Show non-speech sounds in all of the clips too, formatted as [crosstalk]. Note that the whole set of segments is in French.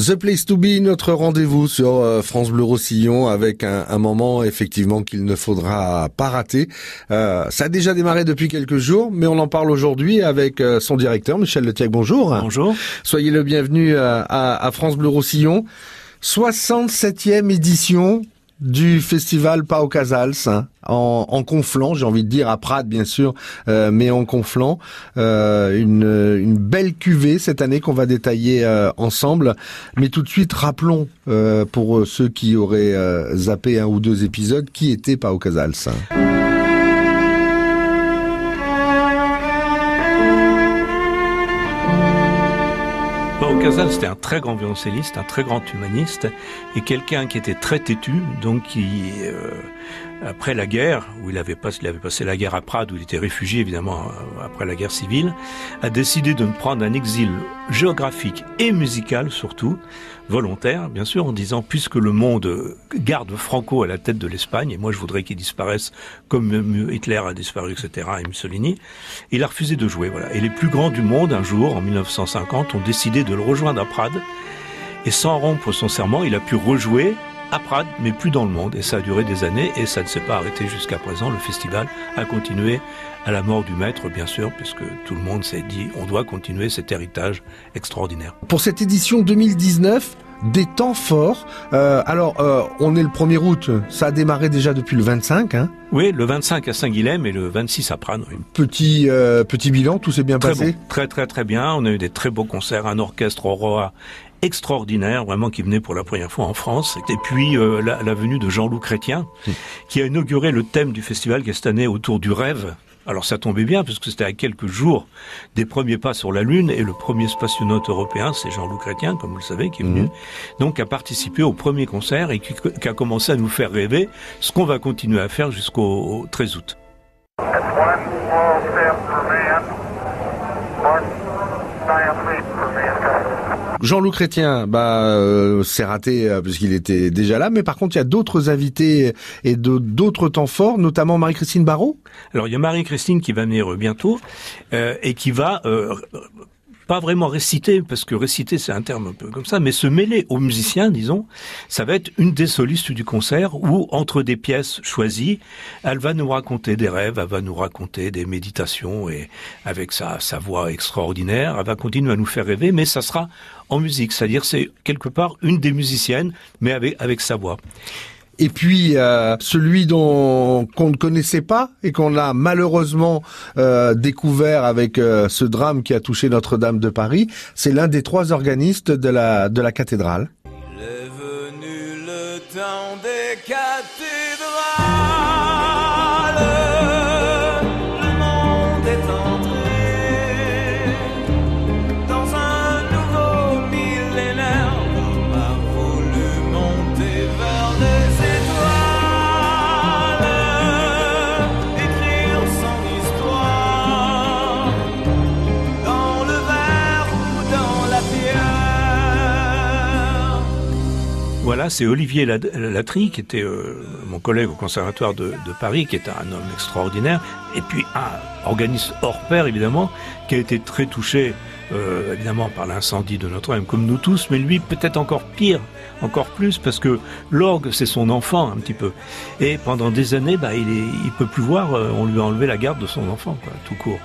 The Place to Be, notre rendez-vous sur euh, France Bleu Roussillon avec un, moment effectivement qu'il ne faudra pas rater. Euh, ça a déjà démarré depuis quelques jours, mais on en parle aujourd'hui avec euh, son directeur, Michel Letiac. Bonjour. Bonjour. Soyez le bienvenu à, à France Bleu Roussillon. 67e édition du festival Pau Casals hein, en, en, Conflans, j'ai envie de dire à Prades bien sûr, euh, mais en Conflans, euh, une, une, belle cuvée cette année qu'on va détailler euh, ensemble. Mais tout de suite, rappelons pour ceux qui auraient zappé un ou deux épisodes, qui était Pau Casals. Hein. Casal, c'était un très grand violoncelliste, un très grand humaniste, et quelqu'un qui était très têtu, donc qui, euh, après la guerre, où il avait, passé, il avait passé la guerre à Prades, où il était réfugié évidemment euh, après la guerre civile, a décidé de prendre un exil géographique et musical surtout, volontaire, bien sûr, en disant puisque le monde garde Franco à la tête de l'Espagne, et moi je voudrais qu'il disparaisse comme Hitler a disparu, etc., et Mussolini, il a refusé de jouer. Voilà. Et les plus grands du monde, un jour, en 1950, ont décidé de le rejoindre à Prades, et sans rompre son serment, il a pu rejouer à Prades, mais plus dans le monde. Et ça a duré des années et ça ne s'est pas arrêté jusqu'à présent. Le festival a continué à la mort du maître, bien sûr, puisque tout le monde s'est dit on doit continuer cet héritage extraordinaire. Pour cette édition 2019, des temps forts. Euh, alors, euh, on est le 1er août, ça a démarré déjà depuis le 25. Hein oui, le 25 à Saint-Guilhem et le 26 à Prades. Petit, euh, petit bilan, tout s'est bien très passé Très très très bien, on a eu des très beaux concerts, un orchestre Aurora extraordinaire, vraiment qui venait pour la première fois en France. Et puis euh, la, venue de Jean-Loup Chrétien, hmm. qui a inauguré le thème du festival qui est cette année autour du rêve. Alors ça tombait bien parce que c'était à quelques jours des premiers pas sur la Lune et le premier spationaute européen, c'est Jean-Loup Chrétien, comme vous le savez, qui est venu, hmm. donc a participé au premier concert et qui, qui, a commencé à nous faire rêver, ce qu'on va continuer à faire jusqu'au 13 août. Jean-Loup Chrétien, bah, euh, c'est raté euh, puisqu'il était déjà là, mais par contre, il y a d'autres invités et d'autres temps forts, notamment Marie-Christine Barrault. Alors, il y a Marie-Christine qui va venir bientôt euh, et qui va pas vraiment réciter, parce que réciter c'est un terme un peu comme ça, mais se mêler aux musiciens, disons, ça va être une des solistes du concert où, entre des pièces choisies, elle va nous raconter des rêves, elle va nous raconter des méditations et avec sa, sa voix extraordinaire, elle va continuer à nous faire rêver, mais ça sera en musique, c'est-à-dire c'est quelque part une des musiciennes, mais avec, avec sa voix et puis euh, celui dont qu'on ne connaissait pas et qu'on a malheureusement euh, découvert avec euh, ce drame qui a touché Notre-Dame de Paris, c'est l'un des trois organistes de la de la cathédrale. Il est venu le temps des C'est Olivier Latry, qui était euh, mon collègue au Conservatoire de, Paris, qui est un homme extraordinaire, et puis un organisme hors pair, évidemment, qui a été très touché, euh, évidemment, par l'incendie de Notre-Dame, comme nous tous, mais lui, peut-être encore pire, encore plus, parce que l'orgue, c'est son enfant, un petit peu. Et pendant des années, bah, il, est, peut plus voir, euh, on lui a enlevé la garde de son enfant, tout court.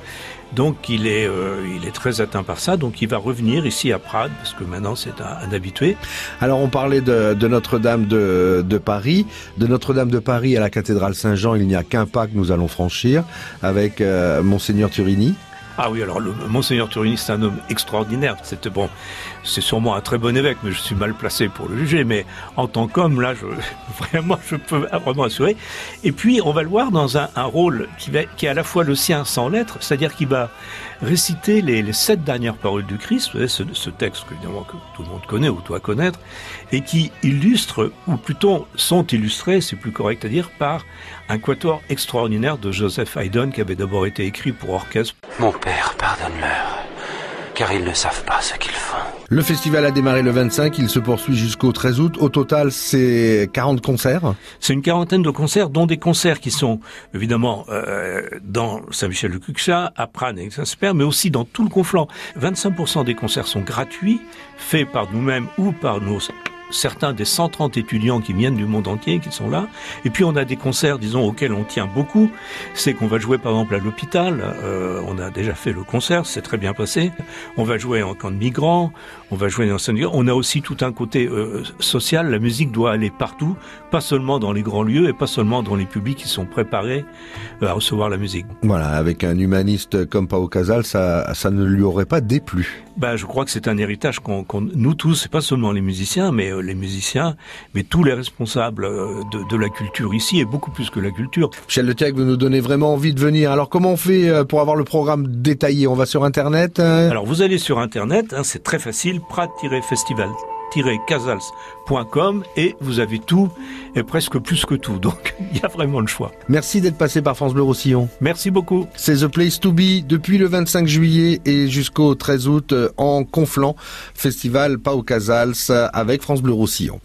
Donc il est, euh, il est très atteint par ça, donc il va revenir ici à Prades, parce que maintenant c'est un, habitué. Alors on parlait de, Notre-Dame de, de, Paris. De Notre-Dame de Paris à la cathédrale Saint-Jean, il n'y a qu'un pas que nous allons franchir avec Monseigneur Turini. Ah oui, alors le Monseigneur Turini, c'est un homme extraordinaire. C'était bon, c'est sûrement un très bon évêque, mais je suis mal placé pour le juger. Mais en tant qu'homme, là, je, [laughs] vraiment, je peux vraiment assurer. Et puis, on va le voir dans un, rôle qui, va, qui est à la fois le sien sans lettres, c'est-à-dire qu'il va réciter les, sept dernières paroles du Christ, ce, ce texte que, évidemment, que tout le monde connaît ou doit connaître, et qui illustre, ou plutôt sont illustrés, c'est plus correct à dire, par un quatuor extraordinaire de Joseph Haydn qui avait d'abord été écrit pour orchestre. Père, pardonne-leur. car ils ne savent pas ce qu'ils font. Le festival a démarré le 25, il se poursuit jusqu'au 13 août. Au total, c'est 40 concerts. C'est une quarantaine de concerts, dont des concerts qui sont évidemment euh, dans Saint-Michel-de-Cuxa, à Prades et Saint-Sper, mais aussi dans tout le Conflans. 25% des concerts sont gratuits, faits par nous-mêmes ou par nos certains des 130 étudiants qui viennent du monde entier qui sont là. Et puis on a des concerts, disons, auxquels on tient beaucoup. C'est qu'on va jouer par exemple à l'hôpital. Euh, on a déjà fait le concert, c'est très bien passé. On va jouer en camp de migrants. On va jouer dans On a aussi tout un côté euh, social. La musique doit aller partout, pas seulement dans les grands lieux et pas seulement dans les publics qui sont préparés euh, à recevoir la musique. Voilà, avec un humaniste comme Pao Casal, ça, ça ne lui aurait pas déplu. Ben, je crois que c'est un héritage qu'on, nous tous, c'est pas seulement les musiciens, mais euh, les musiciens, mais tous les responsables euh, de, de, la culture ici, et beaucoup plus que la culture. Michel Le vous nous donnez vraiment envie de venir. Alors comment on fait euh, pour avoir le programme détaillé? On va sur Internet hein Alors vous allez sur Internet, hein, c'est très facile, prat-festival casals.com et vous avez tout et presque plus que tout. Donc [laughs] il y a vraiment le choix. Merci d'être passé par France Bleu Roussillon. Merci beaucoup. C'est The Place to Be depuis le 25 juillet et jusqu'au 13 août en Conflans, festival Pau Casals avec France Bleu Roussillon.